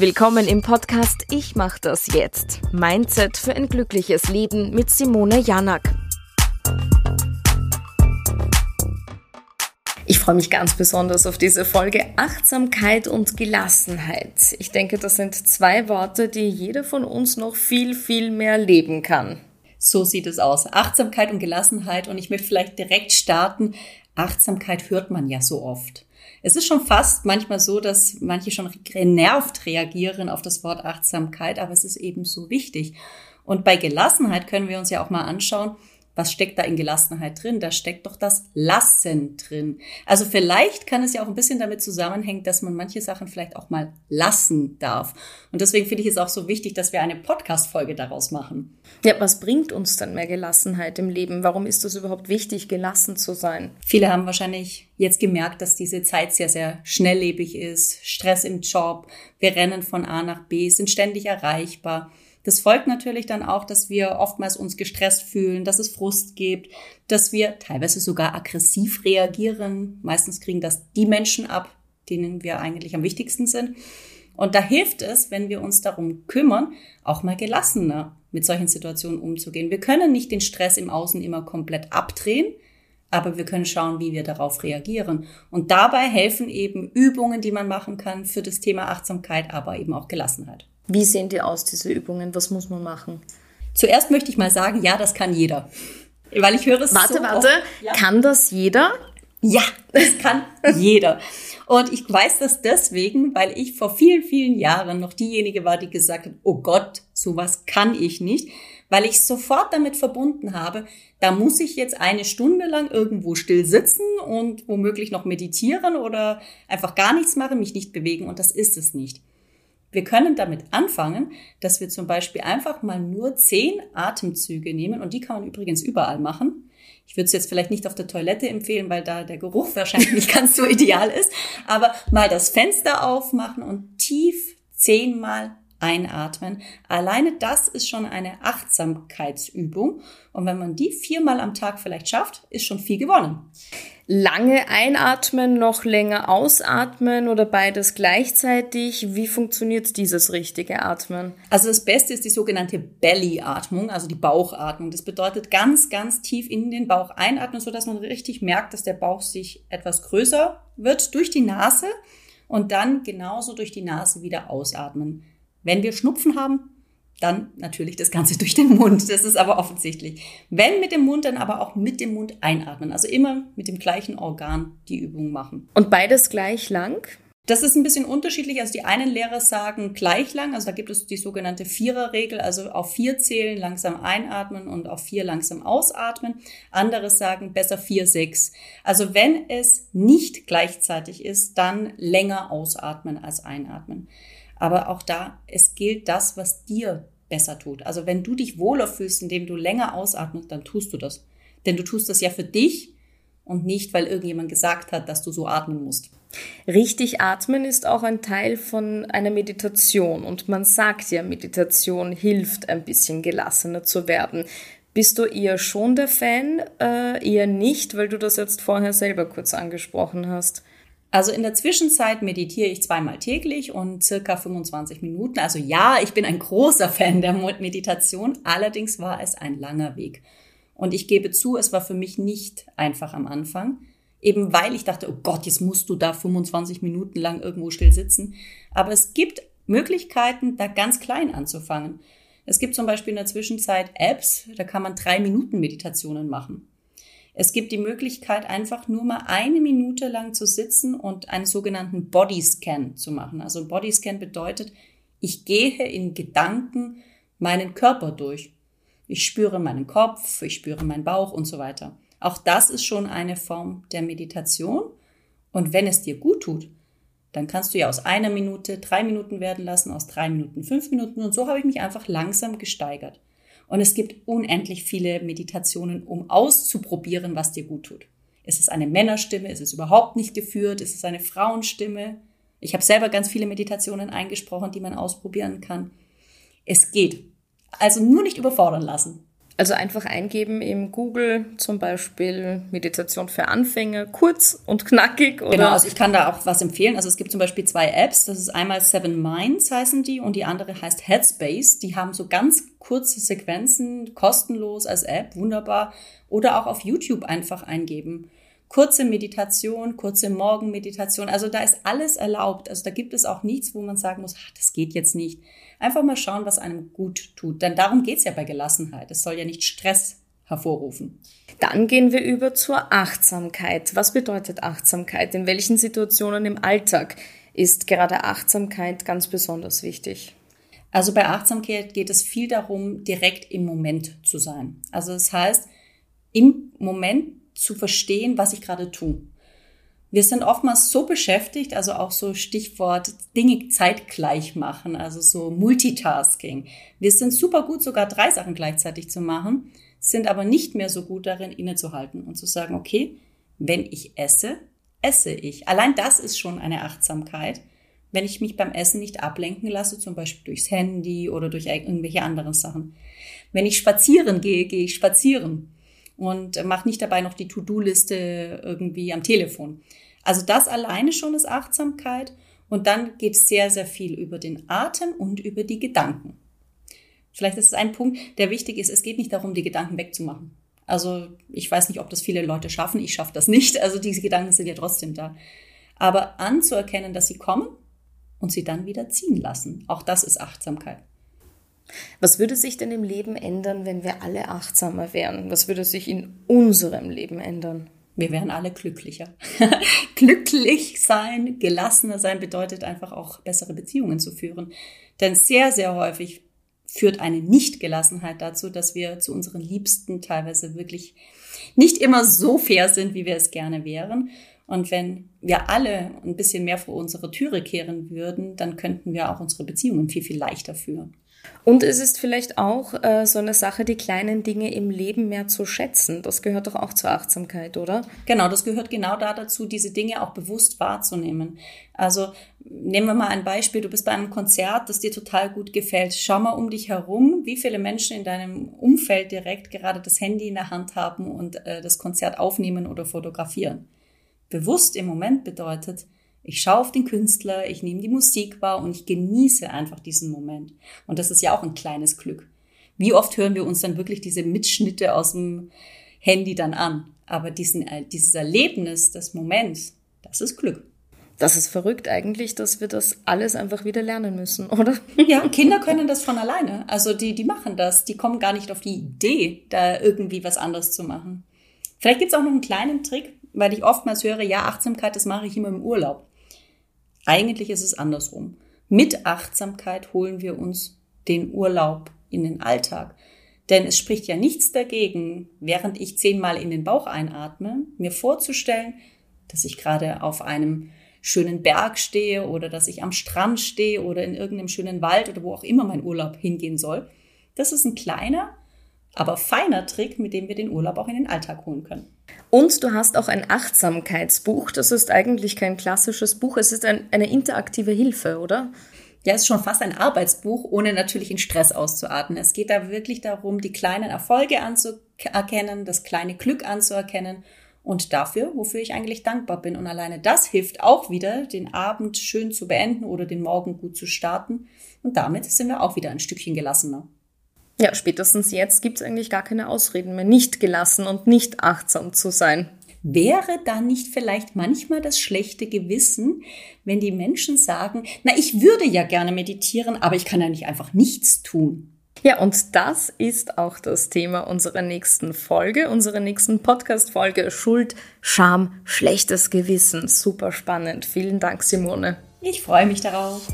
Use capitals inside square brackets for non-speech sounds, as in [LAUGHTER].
Willkommen im Podcast Ich mach das jetzt. Mindset für ein glückliches Leben mit Simone Janak. Ich freue mich ganz besonders auf diese Folge Achtsamkeit und Gelassenheit. Ich denke, das sind zwei Worte, die jeder von uns noch viel, viel mehr leben kann. So sieht es aus. Achtsamkeit und Gelassenheit. Und ich möchte vielleicht direkt starten. Achtsamkeit hört man ja so oft. Es ist schon fast manchmal so, dass manche schon genervt reagieren auf das Wort Achtsamkeit, aber es ist eben so wichtig. Und bei Gelassenheit können wir uns ja auch mal anschauen, was steckt da in Gelassenheit drin? Da steckt doch das Lassen drin. Also vielleicht kann es ja auch ein bisschen damit zusammenhängen, dass man manche Sachen vielleicht auch mal lassen darf. Und deswegen finde ich es auch so wichtig, dass wir eine Podcast-Folge daraus machen. Ja, was bringt uns dann mehr Gelassenheit im Leben? Warum ist es überhaupt wichtig, gelassen zu sein? Viele haben wahrscheinlich jetzt gemerkt, dass diese Zeit sehr, sehr schnelllebig ist. Stress im Job. Wir rennen von A nach B, sind ständig erreichbar. Das folgt natürlich dann auch, dass wir oftmals uns gestresst fühlen, dass es Frust gibt, dass wir teilweise sogar aggressiv reagieren. Meistens kriegen das die Menschen ab, denen wir eigentlich am wichtigsten sind. Und da hilft es, wenn wir uns darum kümmern, auch mal gelassener mit solchen Situationen umzugehen. Wir können nicht den Stress im Außen immer komplett abdrehen, aber wir können schauen, wie wir darauf reagieren. Und dabei helfen eben Übungen, die man machen kann für das Thema Achtsamkeit, aber eben auch Gelassenheit. Wie sehen die aus, diese Übungen? Was muss man machen? Zuerst möchte ich mal sagen, ja, das kann jeder. Weil ich höre es Warte, so warte. Ja. Kann das jeder? Ja, das kann [LAUGHS] jeder. Und ich weiß das deswegen, weil ich vor vielen, vielen Jahren noch diejenige war, die gesagt hat, oh Gott, sowas kann ich nicht, weil ich sofort damit verbunden habe, da muss ich jetzt eine Stunde lang irgendwo still sitzen und womöglich noch meditieren oder einfach gar nichts machen, mich nicht bewegen und das ist es nicht. Wir können damit anfangen, dass wir zum Beispiel einfach mal nur zehn Atemzüge nehmen und die kann man übrigens überall machen. Ich würde es jetzt vielleicht nicht auf der Toilette empfehlen, weil da der Geruch [LAUGHS] wahrscheinlich nicht ganz so ideal ist, aber mal das Fenster aufmachen und tief zehnmal einatmen. Alleine das ist schon eine Achtsamkeitsübung. Und wenn man die viermal am Tag vielleicht schafft, ist schon viel gewonnen lange einatmen, noch länger ausatmen oder beides gleichzeitig? Wie funktioniert dieses richtige Atmen? Also das Beste ist die sogenannte Belly-Atmung, also die Bauchatmung. Das bedeutet ganz, ganz tief in den Bauch einatmen, so dass man richtig merkt, dass der Bauch sich etwas größer wird durch die Nase und dann genauso durch die Nase wieder ausatmen. Wenn wir Schnupfen haben, dann natürlich das Ganze [LAUGHS] durch den Mund. Das ist aber offensichtlich. Wenn mit dem Mund, dann aber auch mit dem Mund einatmen. Also immer mit dem gleichen Organ die Übung machen. Und beides gleich lang? Das ist ein bisschen unterschiedlich. Also die einen Lehrer sagen gleich lang, also da gibt es die sogenannte Viererregel, also auf vier zählen, langsam einatmen und auf vier langsam ausatmen. Andere sagen besser vier, sechs. Also wenn es nicht gleichzeitig ist, dann länger ausatmen als einatmen. Aber auch da, es gilt das, was dir besser tut. Also wenn du dich wohler fühlst, indem du länger ausatmest, dann tust du das. Denn du tust das ja für dich und nicht, weil irgendjemand gesagt hat, dass du so atmen musst. Richtig atmen ist auch ein Teil von einer Meditation und man sagt ja, Meditation hilft ein bisschen gelassener zu werden. Bist du eher schon der Fan, äh, eher nicht, weil du das jetzt vorher selber kurz angesprochen hast? Also in der Zwischenzeit meditiere ich zweimal täglich und circa 25 Minuten. Also ja, ich bin ein großer Fan der Meditation, allerdings war es ein langer Weg. Und ich gebe zu, es war für mich nicht einfach am Anfang, eben weil ich dachte, oh Gott, jetzt musst du da 25 Minuten lang irgendwo still sitzen. Aber es gibt Möglichkeiten, da ganz klein anzufangen. Es gibt zum Beispiel in der Zwischenzeit Apps, da kann man drei Minuten Meditationen machen. Es gibt die Möglichkeit, einfach nur mal eine Minute lang zu sitzen und einen sogenannten Bodyscan zu machen. Also Bodyscan bedeutet, ich gehe in Gedanken meinen Körper durch. Ich spüre meinen Kopf, ich spüre meinen Bauch und so weiter. Auch das ist schon eine Form der Meditation. Und wenn es dir gut tut, dann kannst du ja aus einer Minute drei Minuten werden lassen, aus drei Minuten fünf Minuten. Und so habe ich mich einfach langsam gesteigert. Und es gibt unendlich viele Meditationen, um auszuprobieren, was dir gut tut. Ist es eine Männerstimme? Ist es überhaupt nicht geführt? Ist es eine Frauenstimme? Ich habe selber ganz viele Meditationen eingesprochen, die man ausprobieren kann. Es geht. Also nur nicht überfordern lassen. Also einfach eingeben im Google zum Beispiel Meditation für Anfänger, kurz und knackig. Oder? Genau, also ich kann da auch was empfehlen. Also es gibt zum Beispiel zwei Apps. Das ist einmal Seven Minds heißen die und die andere heißt Headspace. Die haben so ganz kurze Sequenzen, kostenlos als App, wunderbar. Oder auch auf YouTube einfach eingeben. Kurze Meditation, kurze Morgenmeditation. Also da ist alles erlaubt. Also da gibt es auch nichts, wo man sagen muss, ach, das geht jetzt nicht. Einfach mal schauen, was einem gut tut. Denn darum geht's ja bei Gelassenheit. Es soll ja nicht Stress hervorrufen. Dann gehen wir über zur Achtsamkeit. Was bedeutet Achtsamkeit? In welchen Situationen im Alltag ist gerade Achtsamkeit ganz besonders wichtig? Also bei Achtsamkeit geht es viel darum, direkt im Moment zu sein. Also das heißt, im Moment zu verstehen, was ich gerade tue. Wir sind oftmals so beschäftigt, also auch so Stichwort Dinge zeitgleich machen, also so Multitasking. Wir sind super gut, sogar drei Sachen gleichzeitig zu machen, sind aber nicht mehr so gut darin, innezuhalten und zu sagen, okay, wenn ich esse, esse ich. Allein das ist schon eine Achtsamkeit, wenn ich mich beim Essen nicht ablenken lasse, zum Beispiel durchs Handy oder durch irgendwelche anderen Sachen. Wenn ich spazieren gehe, gehe ich spazieren und mache nicht dabei noch die To-Do-Liste irgendwie am Telefon. Also das alleine schon ist Achtsamkeit und dann geht es sehr, sehr viel über den Atem und über die Gedanken. Vielleicht ist es ein Punkt, der wichtig ist. Es geht nicht darum, die Gedanken wegzumachen. Also ich weiß nicht, ob das viele Leute schaffen. Ich schaffe das nicht. Also diese Gedanken sind ja trotzdem da. Aber anzuerkennen, dass sie kommen und sie dann wieder ziehen lassen. Auch das ist Achtsamkeit. Was würde sich denn im Leben ändern, wenn wir alle achtsamer wären? Was würde sich in unserem Leben ändern? Wir wären alle glücklicher. [LAUGHS] Glücklich sein, gelassener sein bedeutet einfach auch bessere Beziehungen zu führen. Denn sehr, sehr häufig führt eine Nichtgelassenheit dazu, dass wir zu unseren Liebsten teilweise wirklich nicht immer so fair sind, wie wir es gerne wären. Und wenn wir alle ein bisschen mehr vor unsere Türe kehren würden, dann könnten wir auch unsere Beziehungen viel, viel leichter führen. Und es ist vielleicht auch äh, so eine Sache, die kleinen Dinge im Leben mehr zu schätzen. Das gehört doch auch zur Achtsamkeit, oder? Genau, das gehört genau da dazu, diese Dinge auch bewusst wahrzunehmen. Also nehmen wir mal ein Beispiel, du bist bei einem Konzert, das dir total gut gefällt. Schau mal um dich herum, wie viele Menschen in deinem Umfeld direkt gerade das Handy in der Hand haben und äh, das Konzert aufnehmen oder fotografieren. Bewusst im Moment bedeutet, ich schaue auf den Künstler, ich nehme die Musik wahr und ich genieße einfach diesen Moment. Und das ist ja auch ein kleines Glück. Wie oft hören wir uns dann wirklich diese Mitschnitte aus dem Handy dann an? Aber diesen, äh, dieses Erlebnis des Moments, das ist Glück. Das ist verrückt eigentlich, dass wir das alles einfach wieder lernen müssen, [LAUGHS] oder? Ja, Kinder können das von alleine. Also die, die machen das. Die kommen gar nicht auf die Idee, da irgendwie was anderes zu machen. Vielleicht gibt's auch noch einen kleinen Trick, weil ich oftmals höre, ja, Achtsamkeit, das mache ich immer im Urlaub. Eigentlich ist es andersrum. Mit Achtsamkeit holen wir uns den Urlaub in den Alltag. Denn es spricht ja nichts dagegen, während ich zehnmal in den Bauch einatme, mir vorzustellen, dass ich gerade auf einem schönen Berg stehe oder dass ich am Strand stehe oder in irgendeinem schönen Wald oder wo auch immer mein Urlaub hingehen soll. Das ist ein kleiner, aber feiner Trick, mit dem wir den Urlaub auch in den Alltag holen können. Und du hast auch ein Achtsamkeitsbuch. Das ist eigentlich kein klassisches Buch, es ist ein, eine interaktive Hilfe, oder? Ja, es ist schon fast ein Arbeitsbuch, ohne natürlich in Stress auszuarten. Es geht da wirklich darum, die kleinen Erfolge anzuerkennen, das kleine Glück anzuerkennen und dafür, wofür ich eigentlich dankbar bin. Und alleine das hilft auch wieder, den Abend schön zu beenden oder den Morgen gut zu starten. Und damit sind wir auch wieder ein Stückchen gelassener. Ja, spätestens jetzt gibt es eigentlich gar keine Ausreden mehr, nicht gelassen und nicht achtsam zu sein. Wäre da nicht vielleicht manchmal das schlechte Gewissen, wenn die Menschen sagen, na, ich würde ja gerne meditieren, aber ich kann ja nicht einfach nichts tun? Ja, und das ist auch das Thema unserer nächsten Folge, unserer nächsten Podcast-Folge Schuld, Scham, schlechtes Gewissen. Super spannend. Vielen Dank, Simone. Ich freue mich darauf.